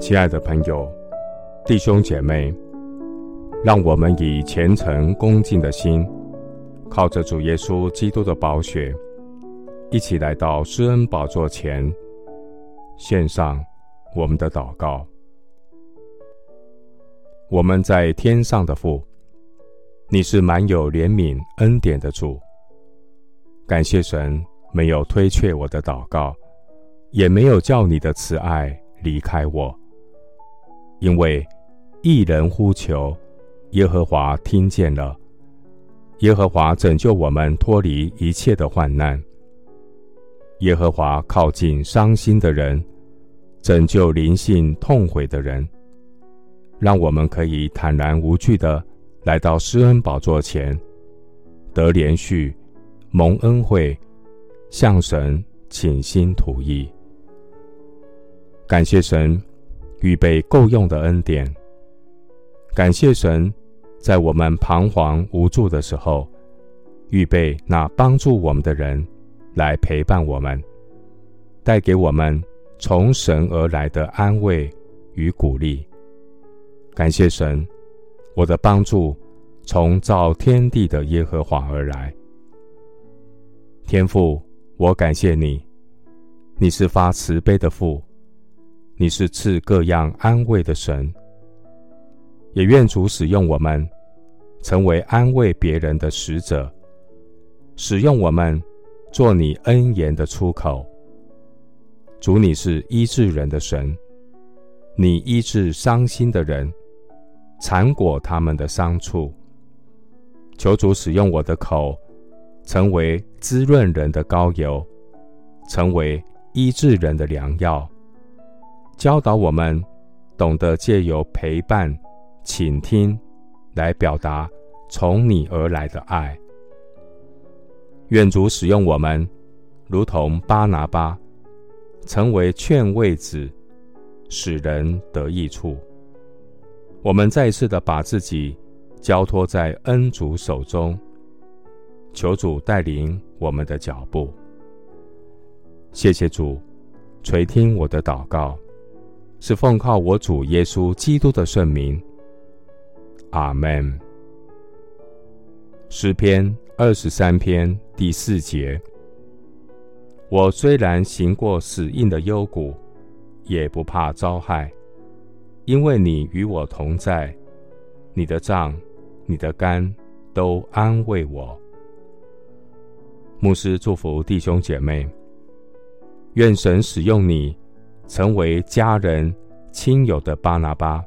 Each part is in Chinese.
亲爱的朋友、弟兄姐妹，让我们以虔诚恭敬的心，靠着主耶稣基督的宝血，一起来到施恩宝座前，献上我们的祷告。我们在天上的父，你是满有怜悯恩典的主。感谢神没有推却我的祷告，也没有叫你的慈爱离开我。因为一人呼求，耶和华听见了，耶和华拯救我们脱离一切的患难。耶和华靠近伤心的人，拯救灵性痛悔的人，让我们可以坦然无惧的来到施恩宝座前，得怜恤，蒙恩惠，向神倾心吐意。感谢神。预备够用的恩典，感谢神，在我们彷徨无助的时候，预备那帮助我们的人来陪伴我们，带给我们从神而来的安慰与鼓励。感谢神，我的帮助从造天地的耶和华而来。天父，我感谢你，你是发慈悲的父。你是赐各样安慰的神，也愿主使用我们，成为安慰别人的使者，使用我们做你恩言的出口。主，你是医治人的神，你医治伤心的人，缠裹他们的伤处。求主使用我的口，成为滋润人的膏油，成为医治人的良药。教导我们懂得借由陪伴、倾听来表达从你而来的爱。愿主使用我们，如同巴拿巴，成为劝慰子，使人得益处。我们再次的把自己交托在恩主手中，求主带领我们的脚步。谢谢主，垂听我的祷告。是奉靠我主耶稣基督的圣名，阿门。诗篇二十三篇第四节：我虽然行过死荫的幽谷，也不怕遭害，因为你与我同在，你的杖、你的竿都安慰我。牧师祝福弟兄姐妹，愿神使用你。成为家人、亲友的巴拿巴，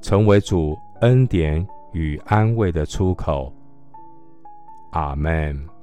成为主恩典与安慰的出口。阿门。